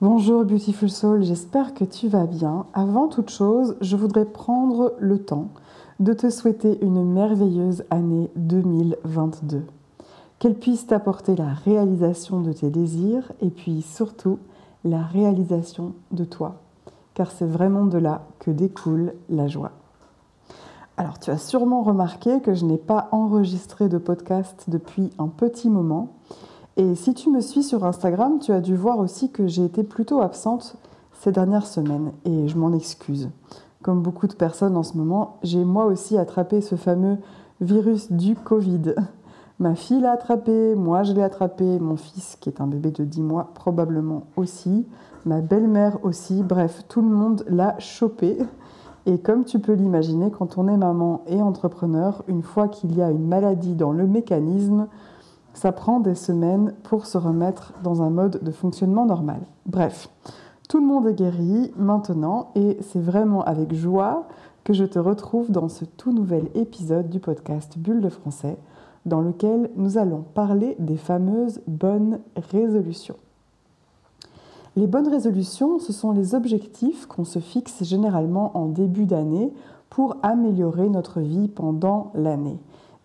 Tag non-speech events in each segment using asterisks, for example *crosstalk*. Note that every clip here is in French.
Bonjour Beautiful Soul, j'espère que tu vas bien. Avant toute chose, je voudrais prendre le temps de te souhaiter une merveilleuse année 2022. Qu'elle puisse t'apporter la réalisation de tes désirs et puis surtout la réalisation de toi, car c'est vraiment de là que découle la joie. Alors tu as sûrement remarqué que je n'ai pas enregistré de podcast depuis un petit moment. Et si tu me suis sur Instagram, tu as dû voir aussi que j'ai été plutôt absente ces dernières semaines et je m'en excuse. Comme beaucoup de personnes en ce moment, j'ai moi aussi attrapé ce fameux virus du Covid. *laughs* Ma fille l'a attrapé, moi je l'ai attrapé, mon fils qui est un bébé de 10 mois probablement aussi, ma belle-mère aussi, bref, tout le monde l'a chopé. Et comme tu peux l'imaginer, quand on est maman et entrepreneur, une fois qu'il y a une maladie dans le mécanisme, ça prend des semaines pour se remettre dans un mode de fonctionnement normal. Bref, tout le monde est guéri maintenant et c'est vraiment avec joie que je te retrouve dans ce tout nouvel épisode du podcast Bulle de français dans lequel nous allons parler des fameuses bonnes résolutions. Les bonnes résolutions, ce sont les objectifs qu'on se fixe généralement en début d'année pour améliorer notre vie pendant l'année.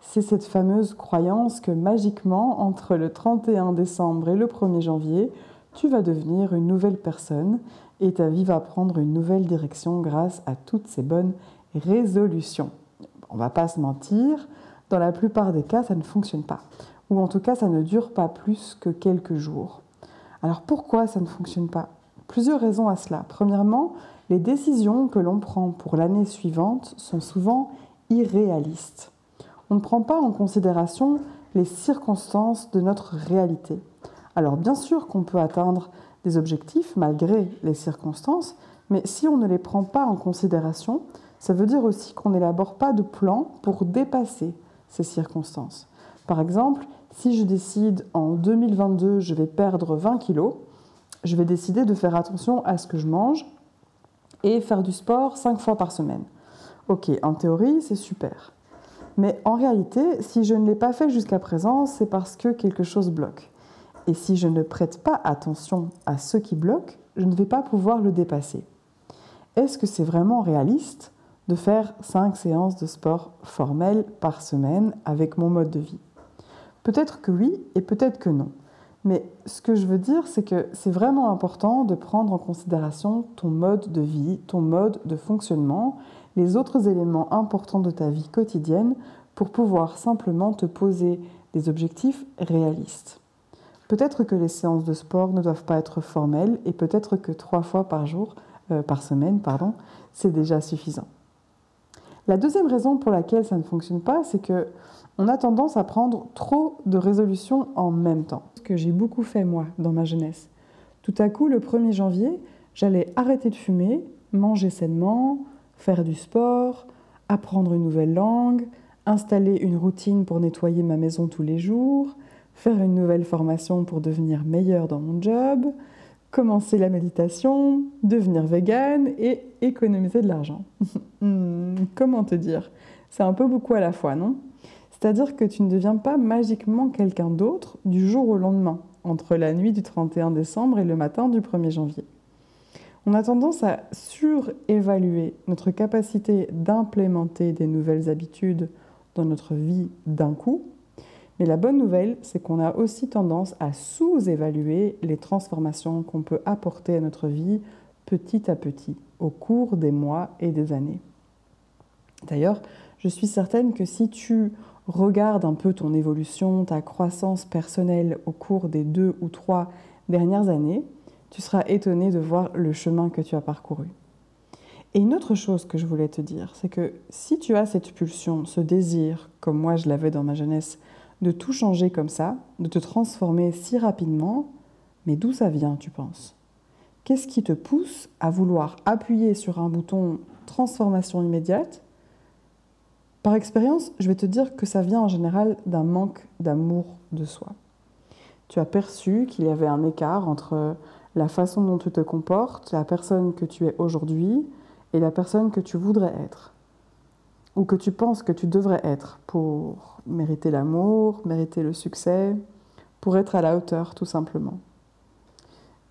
C'est cette fameuse croyance que magiquement, entre le 31 décembre et le 1er janvier, tu vas devenir une nouvelle personne et ta vie va prendre une nouvelle direction grâce à toutes ces bonnes résolutions. On va pas se mentir, dans la plupart des cas, ça ne fonctionne pas. Ou en tout cas, ça ne dure pas plus que quelques jours. Alors pourquoi ça ne fonctionne pas? Plusieurs raisons à cela. Premièrement, les décisions que l'on prend pour l'année suivante sont souvent irréalistes. On ne prend pas en considération les circonstances de notre réalité. Alors bien sûr qu'on peut atteindre des objectifs malgré les circonstances, mais si on ne les prend pas en considération, ça veut dire aussi qu'on n'élabore pas de plan pour dépasser ces circonstances. Par exemple, si je décide en 2022, je vais perdre 20 kilos, je vais décider de faire attention à ce que je mange et faire du sport 5 fois par semaine. Ok, en théorie, c'est super. Mais en réalité, si je ne l'ai pas fait jusqu'à présent, c'est parce que quelque chose bloque. Et si je ne prête pas attention à ce qui bloque, je ne vais pas pouvoir le dépasser. Est-ce que c'est vraiment réaliste de faire 5 séances de sport formelles par semaine avec mon mode de vie? Peut-être que oui et peut-être que non. Mais ce que je veux dire, c'est que c'est vraiment important de prendre en considération ton mode de vie, ton mode de fonctionnement, les autres éléments importants de ta vie quotidienne pour pouvoir simplement te poser des objectifs réalistes. Peut-être que les séances de sport ne doivent pas être formelles et peut-être que trois fois par jour, euh, par semaine, pardon, c'est déjà suffisant. La deuxième raison pour laquelle ça ne fonctionne pas, c'est que on a tendance à prendre trop de résolutions en même temps. Ce que j'ai beaucoup fait moi dans ma jeunesse. Tout à coup, le 1er janvier, j'allais arrêter de fumer, manger sainement, faire du sport, apprendre une nouvelle langue, installer une routine pour nettoyer ma maison tous les jours, faire une nouvelle formation pour devenir meilleur dans mon job, commencer la méditation, devenir vegan et économiser de l'argent. *laughs* Hmm, comment te dire? C'est un peu beaucoup à la fois, non? C'est-à-dire que tu ne deviens pas magiquement quelqu'un d'autre du jour au lendemain, entre la nuit du 31 décembre et le matin du 1er janvier. On a tendance à surévaluer notre capacité d'implémenter des nouvelles habitudes dans notre vie d'un coup, Mais la bonne nouvelle, c'est qu'on a aussi tendance à sous-évaluer les transformations qu'on peut apporter à notre vie petit à petit au cours des mois et des années. D'ailleurs, je suis certaine que si tu regardes un peu ton évolution, ta croissance personnelle au cours des deux ou trois dernières années, tu seras étonné de voir le chemin que tu as parcouru. Et une autre chose que je voulais te dire, c'est que si tu as cette pulsion, ce désir, comme moi je l'avais dans ma jeunesse, de tout changer comme ça, de te transformer si rapidement, mais d'où ça vient, tu penses? Qu'est-ce qui te pousse à vouloir appuyer sur un bouton transformation immédiate? Par expérience, je vais te dire que ça vient en général d'un manque d'amour de soi. Tu as perçu qu'il y avait un écart entre la façon dont tu te comportes, la personne que tu es aujourd'hui et la personne que tu voudrais être ou que tu penses que tu devrais être pour mériter l'amour, mériter le succès, pour être à la hauteur tout simplement.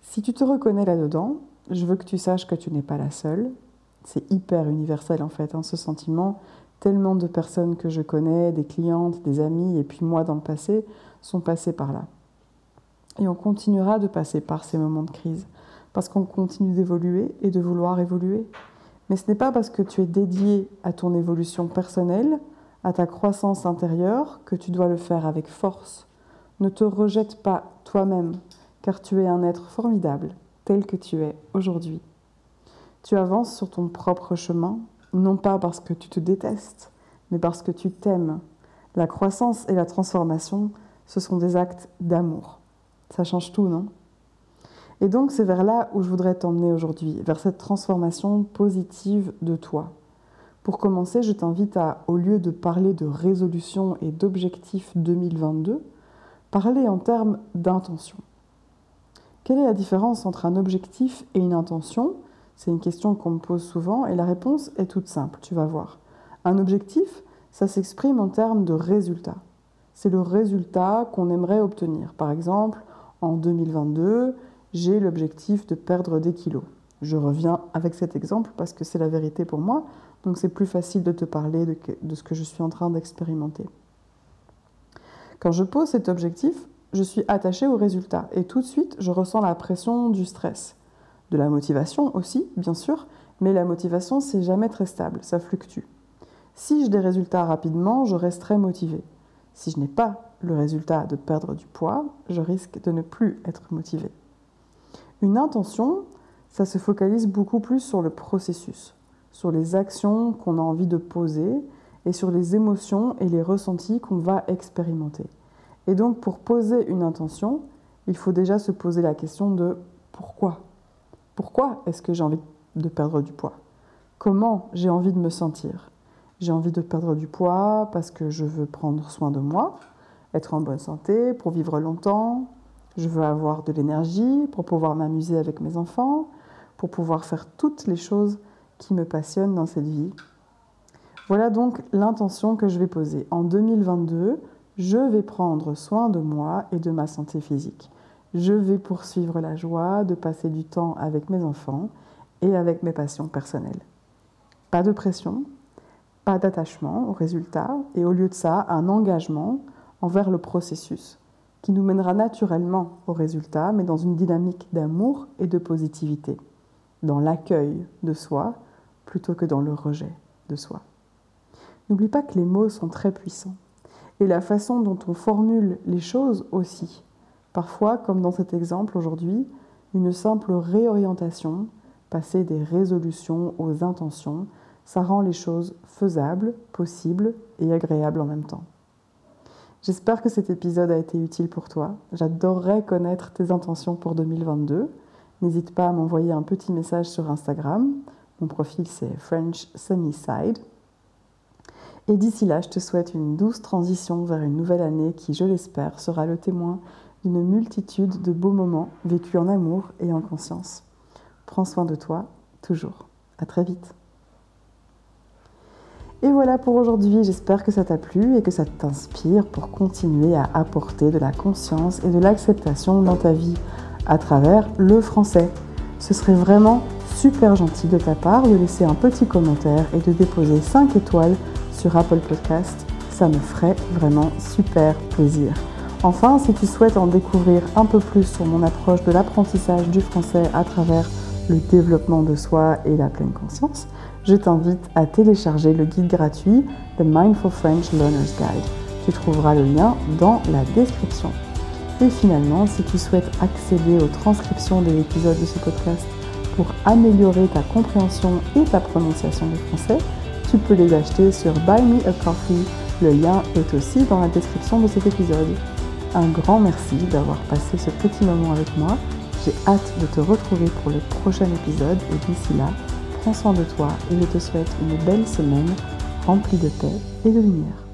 Si tu te reconnais là-dedans, je veux que tu saches que tu n'es pas la seule. C'est hyper universel en fait, hein, ce sentiment. Tellement de personnes que je connais, des clientes, des amis, et puis moi dans le passé, sont passées par là. Et on continuera de passer par ces moments de crise, parce qu'on continue d'évoluer et de vouloir évoluer. Mais ce n'est pas parce que tu es dédié à ton évolution personnelle, à ta croissance intérieure, que tu dois le faire avec force. Ne te rejette pas toi-même, car tu es un être formidable, tel que tu es aujourd'hui. Tu avances sur ton propre chemin, non pas parce que tu te détestes, mais parce que tu t'aimes. La croissance et la transformation, ce sont des actes d'amour. Ça change tout, non? Et donc c'est vers là où je voudrais t'emmener aujourd'hui, vers cette transformation positive de toi. Pour commencer, je t'invite à, au lieu de parler de résolution et d'objectifs 2022, parler en termes d'intention. Quelle est la différence entre un objectif et une intention? C'est une question qu'on me pose souvent et la réponse est toute simple, tu vas voir. Un objectif, ça s'exprime en termes de résultat. C'est le résultat qu'on aimerait obtenir. Par exemple, en 2022, j'ai l'objectif de perdre des kilos. Je reviens avec cet exemple parce que c'est la vérité pour moi, donc c'est plus facile de te parler de, ce que je suis en train d'expérimenter. Quand je pose cet objectif, je suis attaché au résultat et tout de suite, je ressens la pression du stress, de la motivation aussi, bien sûr, mais la motivation, c'est jamais très stable, ça fluctue. Si j'ai des résultats rapidement, je resterai motivé. Si je n'ai pas le résultat de perdre du poids, je risque de ne plus être motivé. Une intention, ça se focalise beaucoup plus sur le processus, sur les actions qu'on a envie de poser et sur les émotions et les ressentis qu'on va expérimenter. Et donc pour poser une intention, il faut déjà se poser la question de pourquoi? Pourquoi est-ce que j'ai envie de perdre du poids? Comment j'ai envie de me sentir? J'ai envie de perdre du poids parce que je veux prendre soin de moi, être en bonne santé, pour vivre longtemps. Je veux avoir de l'énergie pour pouvoir m'amuser avec mes enfants, pour pouvoir faire toutes les choses qui me passionnent dans cette vie. Voilà donc l'intention que je vais poser. En 2022, je vais prendre soin de moi et de ma santé physique. Je vais poursuivre la joie de passer du temps avec mes enfants et avec mes passions personnelles. Pas de pression, pas d'attachement au résultat et au lieu de ça, un engagement envers le processus, qui nous mènera naturellement au résultat, mais dans une dynamique d'amour et de positivité, dans l'accueil de soi plutôt que dans le rejet de soi. N'oublie pas que les mots sont très puissants, et la façon dont on formule les choses aussi. Parfois, comme dans cet exemple aujourd'hui, une simple réorientation, passer des résolutions aux intentions, ça rend les choses faisables, possibles et agréables en même temps. J'espère que cet épisode a été utile pour toi. J'adorerais connaître tes intentions pour 2022. N'hésite pas à m'envoyer un petit message sur Instagram. Mon profil c'est French Sunnyside. Et d'ici là, je te souhaite une douce transition vers une nouvelle année qui, je l'espère, sera le témoin d'une multitude de beaux moments vécus en amour et en conscience. Prends soin de toi, toujours. À très vite. Et voilà pour aujourd'hui, j'espère que ça t'a plu et que ça t'inspire pour continuer à apporter de la conscience et de l'acceptation dans ta vie à travers le français. Ce serait vraiment super gentil de ta part de laisser un petit commentaire et de déposer 5 étoiles sur Apple Podcast. Ça ça me ferait vraiment super plaisir. Enfin, si tu souhaites en découvrir un peu plus sur mon approche de l'apprentissage du français à travers le développement de soi et la pleine conscience, je t'invite à télécharger le guide gratuit The Mindful French Learner's Guide. Tu trouveras le lien dans la description. Et finalement, si tu souhaites accéder aux transcriptions des épisodes de ce podcast pour améliorer ta compréhension et ta prononciation du français, tu peux les acheter sur Buy Me a Coffee. Le lien est aussi dans la description de cet épisode. Un grand merci d'avoir passé ce petit moment avec moi. J'ai hâte de te retrouver pour le prochain épisode et d'ici là, prends soin de toi et je te souhaite une belle semaine remplie de paix et de lumière.